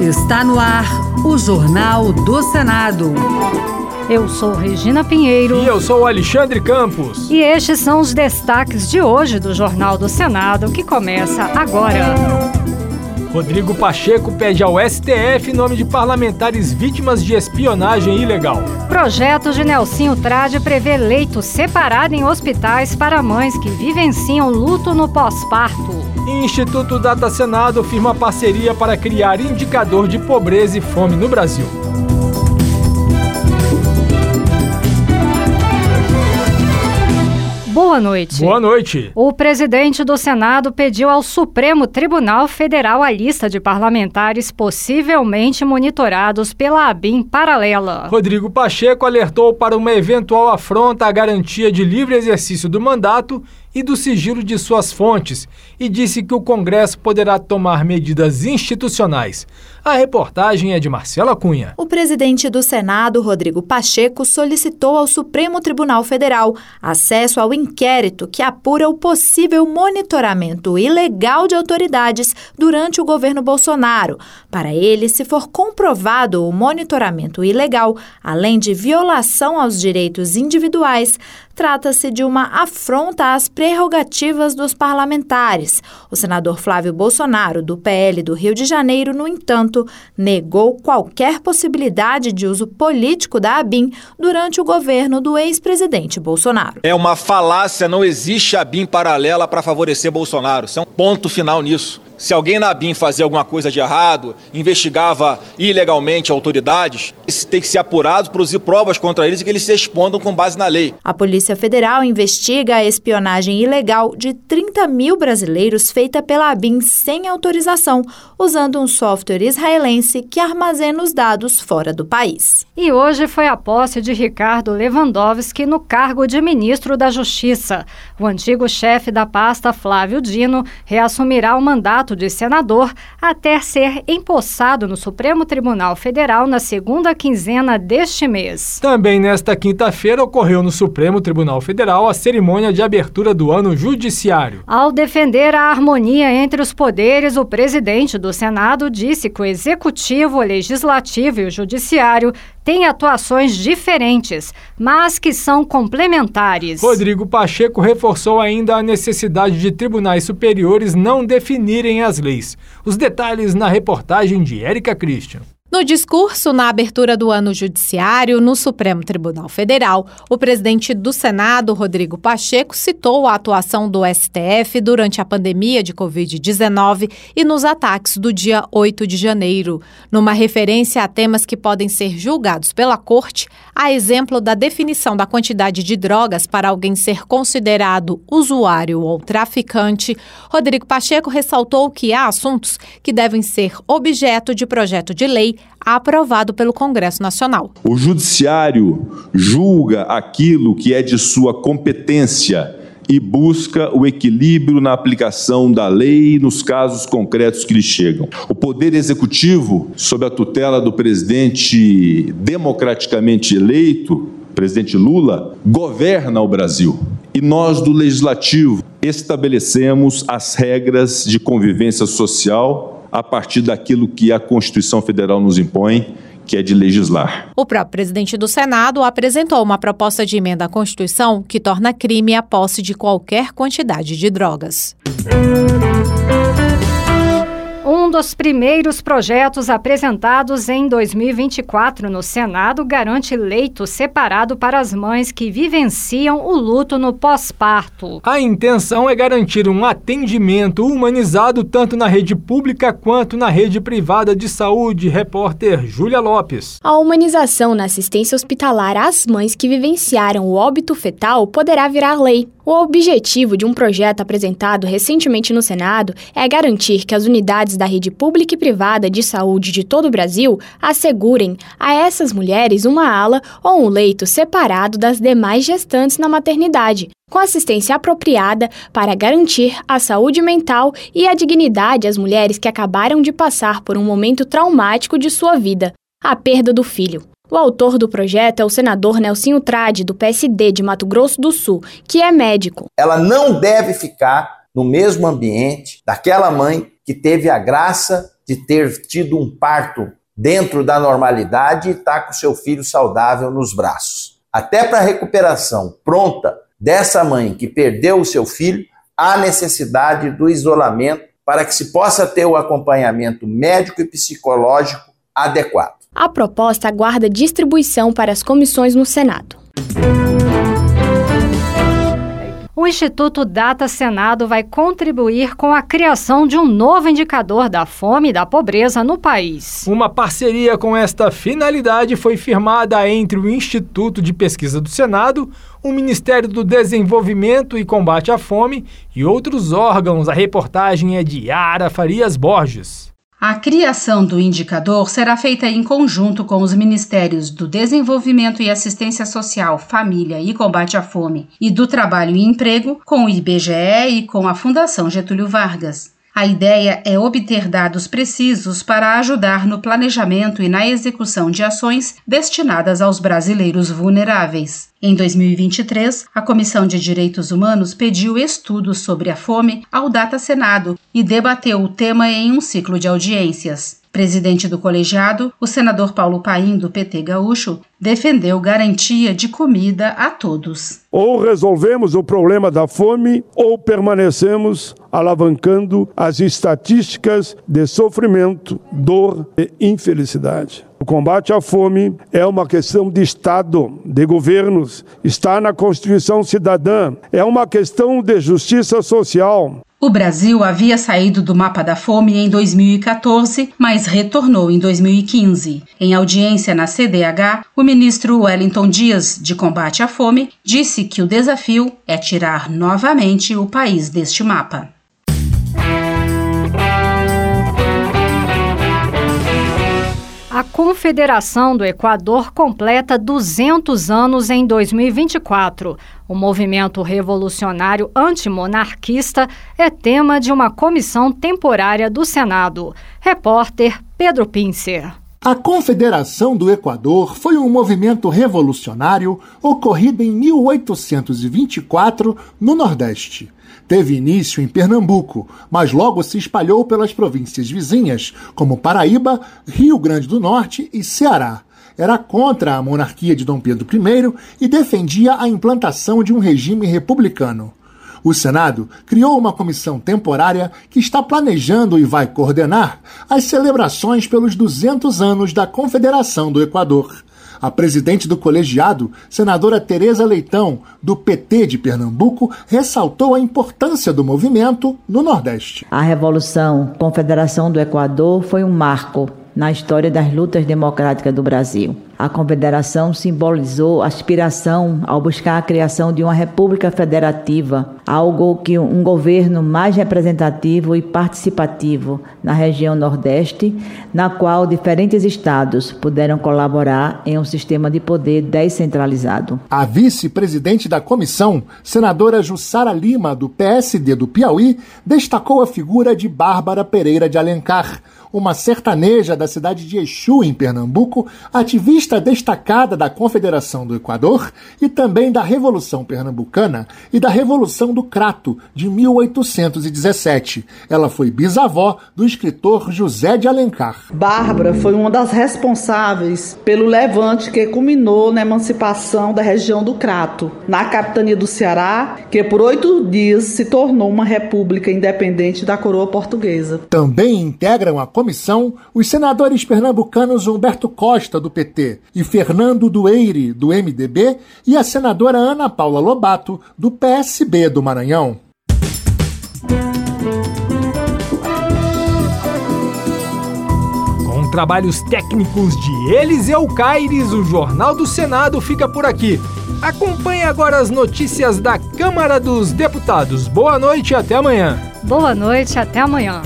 Está no ar o Jornal do Senado. Eu sou Regina Pinheiro. E eu sou Alexandre Campos. E estes são os destaques de hoje do Jornal do Senado, que começa agora. Rodrigo Pacheco pede ao STF nome de parlamentares vítimas de espionagem ilegal. Projeto de Nelsinho Trade prevê leito separado em hospitais para mães que vivenciam luto no pós-parto. Instituto Data Senado firma parceria para criar indicador de pobreza e fome no Brasil. Boa noite. Boa noite. O presidente do Senado pediu ao Supremo Tribunal Federal a lista de parlamentares possivelmente monitorados pela ABIN paralela. Rodrigo Pacheco alertou para uma eventual afronta à garantia de livre exercício do mandato e do sigilo de suas fontes e disse que o Congresso poderá tomar medidas institucionais. A reportagem é de Marcela Cunha. O presidente do Senado, Rodrigo Pacheco, solicitou ao Supremo Tribunal Federal acesso ao inquérito que apura o possível monitoramento ilegal de autoridades durante o governo Bolsonaro. Para ele, se for comprovado o monitoramento ilegal, além de violação aos direitos individuais, trata-se de uma afronta às prerrogativas dos parlamentares. O senador Flávio Bolsonaro, do PL do Rio de Janeiro, no entanto, negou qualquer possibilidade de uso político da ABIN durante o governo do ex-presidente Bolsonaro. É uma falácia, não existe ABIN paralela para favorecer Bolsonaro. Isso é um ponto final nisso. Se alguém na BIM fazia alguma coisa de errado, investigava ilegalmente autoridades, isso tem que ser apurado, produzir provas contra eles e que eles se respondam com base na lei. A Polícia Federal investiga a espionagem ilegal de 30 mil brasileiros feita pela ABIN sem autorização, usando um software israelense que armazena os dados fora do país. E hoje foi a posse de Ricardo Lewandowski no cargo de ministro da Justiça. O antigo chefe da pasta, Flávio Dino, reassumirá o mandato mandato de senador até ser empossado no Supremo Tribunal Federal na segunda quinzena deste mês. Também nesta quinta-feira ocorreu no Supremo Tribunal Federal a cerimônia de abertura do ano judiciário. Ao defender a harmonia entre os poderes, o presidente do Senado disse que o executivo, o legislativo e o judiciário têm atuações diferentes, mas que são complementares. Rodrigo Pacheco reforçou ainda a necessidade de tribunais superiores não definirem as leis. Os detalhes na reportagem de Érica Christian. No discurso na abertura do ano judiciário no Supremo Tribunal Federal, o presidente do Senado, Rodrigo Pacheco, citou a atuação do STF durante a pandemia de Covid-19 e nos ataques do dia 8 de janeiro. Numa referência a temas que podem ser julgados pela Corte, a exemplo da definição da quantidade de drogas para alguém ser considerado usuário ou traficante, Rodrigo Pacheco ressaltou que há assuntos que devem ser objeto de projeto de lei aprovado pelo Congresso Nacional. O Judiciário julga aquilo que é de sua competência e busca o equilíbrio na aplicação da lei nos casos concretos que lhe chegam. O Poder Executivo, sob a tutela do presidente democraticamente eleito, presidente Lula, governa o Brasil. E nós, do Legislativo, estabelecemos as regras de convivência social a partir daquilo que a Constituição Federal nos impõe, que é de legislar. O próprio presidente do Senado apresentou uma proposta de emenda à Constituição que torna crime a posse de qualquer quantidade de drogas. Um dos primeiros projetos apresentados em 2024 no Senado garante leito separado para as mães que vivenciam o luto no pós-parto. A intenção é garantir um atendimento humanizado tanto na rede pública quanto na rede privada de saúde. Repórter Júlia Lopes. A humanização na assistência hospitalar às mães que vivenciaram o óbito fetal poderá virar lei. O objetivo de um projeto apresentado recentemente no Senado é garantir que as unidades da rede pública e privada de saúde de todo o Brasil assegurem a essas mulheres uma ala ou um leito separado das demais gestantes na maternidade, com assistência apropriada para garantir a saúde mental e a dignidade às mulheres que acabaram de passar por um momento traumático de sua vida a perda do filho. O autor do projeto é o senador Nelsinho Trade, do PSD de Mato Grosso do Sul, que é médico. Ela não deve ficar no mesmo ambiente daquela mãe que teve a graça de ter tido um parto dentro da normalidade e está com seu filho saudável nos braços. Até para a recuperação pronta dessa mãe que perdeu o seu filho, há necessidade do isolamento para que se possa ter o acompanhamento médico e psicológico adequado. A proposta aguarda distribuição para as comissões no Senado. O Instituto Data Senado vai contribuir com a criação de um novo indicador da fome e da pobreza no país. Uma parceria com esta finalidade foi firmada entre o Instituto de Pesquisa do Senado, o Ministério do Desenvolvimento e Combate à Fome e outros órgãos. A reportagem é de Yara Farias Borges. A criação do indicador será feita em conjunto com os Ministérios do Desenvolvimento e Assistência Social, Família e Combate à Fome e do Trabalho e Emprego, com o IBGE e com a Fundação Getúlio Vargas. A ideia é obter dados precisos para ajudar no planejamento e na execução de ações destinadas aos brasileiros vulneráveis. Em 2023, a Comissão de Direitos Humanos pediu estudos sobre a fome ao Data Senado e debateu o tema em um ciclo de audiências. Presidente do colegiado, o senador Paulo Paim, do PT Gaúcho, defendeu garantia de comida a todos. Ou resolvemos o problema da fome, ou permanecemos alavancando as estatísticas de sofrimento, dor e infelicidade. O combate à fome é uma questão de Estado, de governos, está na Constituição Cidadã, é uma questão de justiça social. O Brasil havia saído do mapa da fome em 2014, mas retornou em 2015. Em audiência na CDH, o ministro Wellington Dias, de combate à fome, disse que o desafio é tirar novamente o país deste mapa. A Confederação do Equador completa 200 anos em 2024. O movimento revolucionário antimonarquista é tema de uma comissão temporária do Senado. Repórter Pedro Pincer. A Confederação do Equador foi um movimento revolucionário ocorrido em 1824 no Nordeste. Teve início em Pernambuco, mas logo se espalhou pelas províncias vizinhas, como Paraíba, Rio Grande do Norte e Ceará. Era contra a monarquia de Dom Pedro I e defendia a implantação de um regime republicano. O Senado criou uma comissão temporária que está planejando e vai coordenar as celebrações pelos 200 anos da Confederação do Equador. A presidente do colegiado, senadora Tereza Leitão, do PT de Pernambuco, ressaltou a importância do movimento no Nordeste. A Revolução Confederação do Equador foi um marco na história das lutas democráticas do Brasil. A Confederação simbolizou aspiração ao buscar a criação de uma república federativa, algo que um governo mais representativo e participativo na região Nordeste, na qual diferentes estados puderam colaborar em um sistema de poder descentralizado. A vice-presidente da comissão, senadora Jussara Lima, do PSD do Piauí, destacou a figura de Bárbara Pereira de Alencar, uma sertaneja da cidade de Exu, em Pernambuco, ativista destacada da Confederação do Equador e também da Revolução Pernambucana e da Revolução do Crato, de 1817. Ela foi bisavó do escritor José de Alencar. Bárbara foi uma das responsáveis pelo levante que culminou na emancipação da região do Crato, na capitania do Ceará, que por oito dias se tornou uma república independente da coroa portuguesa. Também integram a comissão os senadores pernambucanos Humberto Costa, do PT, e Fernando Dueire, do MDB, e a senadora Ana Paula Lobato, do PSB do Maranhão. Com trabalhos técnicos de Eliseu Caires, o Jornal do Senado fica por aqui. Acompanhe agora as notícias da Câmara dos Deputados. Boa noite e até amanhã. Boa noite, até amanhã.